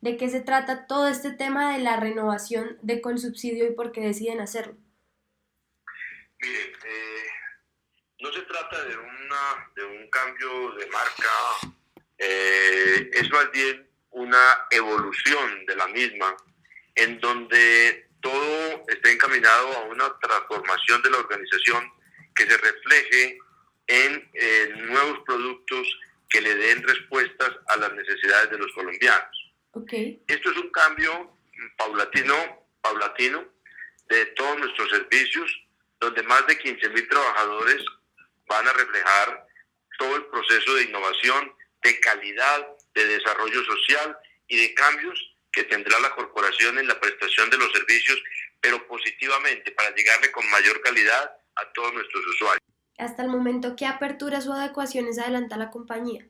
de qué se trata todo este tema de la renovación de Colsubsidio y por qué deciden hacerlo. Mire, eh, no se trata de, un cambio de marca, eh, es más bien una evolución de la misma, en donde todo está encaminado a una transformación de la organización que se refleje en eh, nuevos productos que le den respuestas a las necesidades de los colombianos. Okay. Esto es un cambio paulatino, paulatino de todos nuestros servicios, donde más de 15 mil trabajadores van a reflejar todo el proceso de innovación, de calidad, de desarrollo social y de cambios que tendrá la corporación en la prestación de los servicios, pero positivamente para llegarle con mayor calidad a todos nuestros usuarios. Hasta el momento, ¿qué aperturas o adecuaciones adelanta la compañía?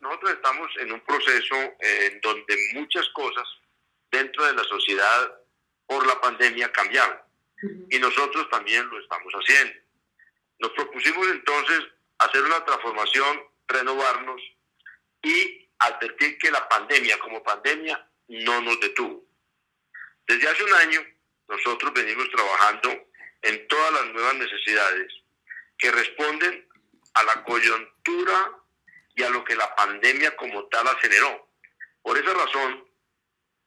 Nosotros estamos en un proceso en donde muchas cosas dentro de la sociedad por la pandemia cambiaron y nosotros también lo estamos haciendo. Nos propusimos entonces hacer una transformación, renovarnos y advertir que la pandemia como pandemia no nos detuvo. Desde hace un año nosotros venimos trabajando en todas las nuevas necesidades que responden a la coyuntura y a lo que la pandemia como tal aceleró. Por esa razón,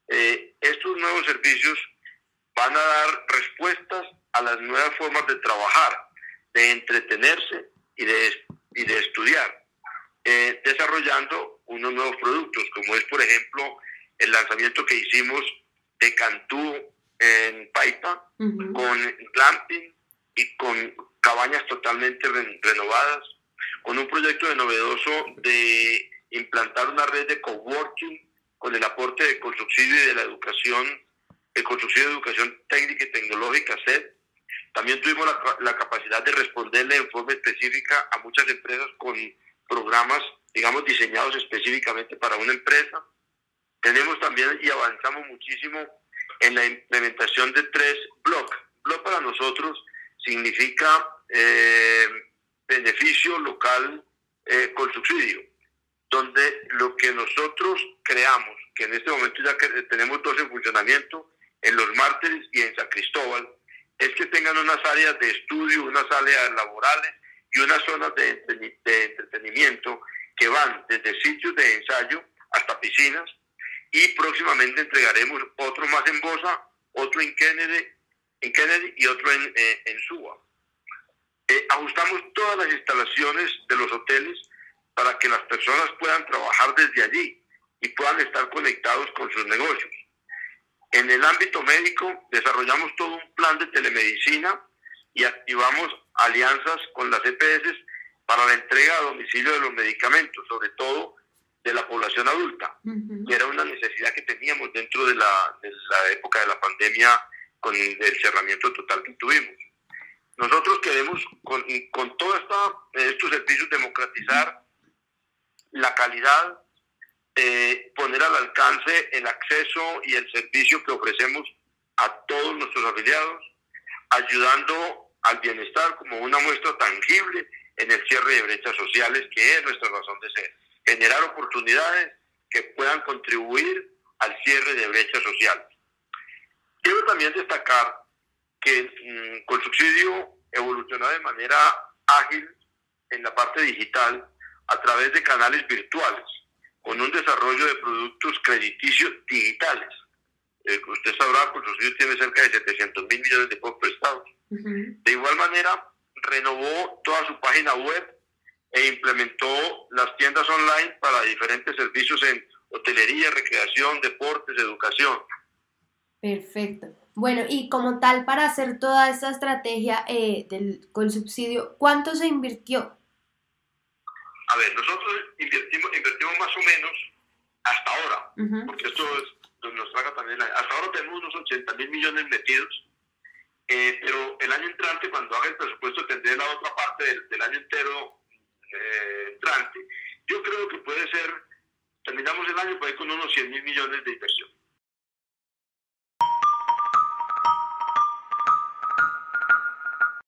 eh, estos nuevos servicios van a dar respuestas a las nuevas formas de trabajar, de entretenerse y de, y de estudiar, eh, desarrollando unos nuevos productos, como es, por ejemplo, el lanzamiento que hicimos de Cantú en Paipa, con glamping y con cabañas totalmente renovadas, con un proyecto de novedoso de implantar una red de coworking con el aporte de construcción y de la educación de construcción de educación técnica y tecnológica, SED. También tuvimos la, capacidad de responderle en forma específica a muchas empresas con programas, digamos, diseñados específicamente para una empresa. Tenemos también y avanzamos muchísimo en la implementación de tres bloques. Block para nosotros significa eh, beneficio local eh, con subsidio, donde lo que nosotros creamos, que en este momento ya que tenemos dos en funcionamiento, en los mártires y en San Cristóbal, es que tengan unas áreas de estudio, unas áreas laborales y unas zonas de, entretenimiento que van desde sitios de ensayo hasta piscinas y próximamente entregaremos otro más en Bosa, otro en Kennedy, en Kennedy y otro en, eh, en Suba. Todas las instalaciones de los hoteles para que las personas puedan trabajar desde allí y puedan estar conectados con sus negocios. En el ámbito médico desarrollamos todo un plan de telemedicina y activamos alianzas con las EPS para la entrega a domicilio de los medicamentos, sobre todo de la población adulta, que era una necesidad que teníamos dentro de la, de la época de la pandemia con el cerramiento total que tuvimos. Nosotros queremos con, con todos estos servicios democratizar la calidad poner al alcance el acceso y el servicio que ofrecemos a todos nuestros afiliados, ayudando al bienestar como una muestra tangible en el cierre de brechas sociales, que es nuestra razón de ser. Generar oportunidades que puedan contribuir al cierre de brechas sociales. Quiero también destacar que mm, con subsidio evolucionó de manera ágil en la parte digital a través de canales virtuales con un desarrollo de productos crediticios digitales. Eh, usted sabrá, Construcción tiene cerca de 700 mil millones de pesos prestados. De igual manera, renovó toda su página web e implementó las tiendas online para diferentes servicios en hotelería, recreación, deportes, educación. Perfecto. Bueno, y como tal, para hacer toda esta estrategia eh, del, con subsidio, ¿cuánto se invirtió? A ver, nosotros invertimos, invertimos más o menos hasta ahora, porque esto nos traga también, hasta ahora tenemos unos 80 mil millones metidos, eh, pero el año entrante, cuando haga el presupuesto, tendré la otra parte del, año entero eh, entrante. Yo creo que puede ser, terminamos el año con unos 100 mil millones de inversión.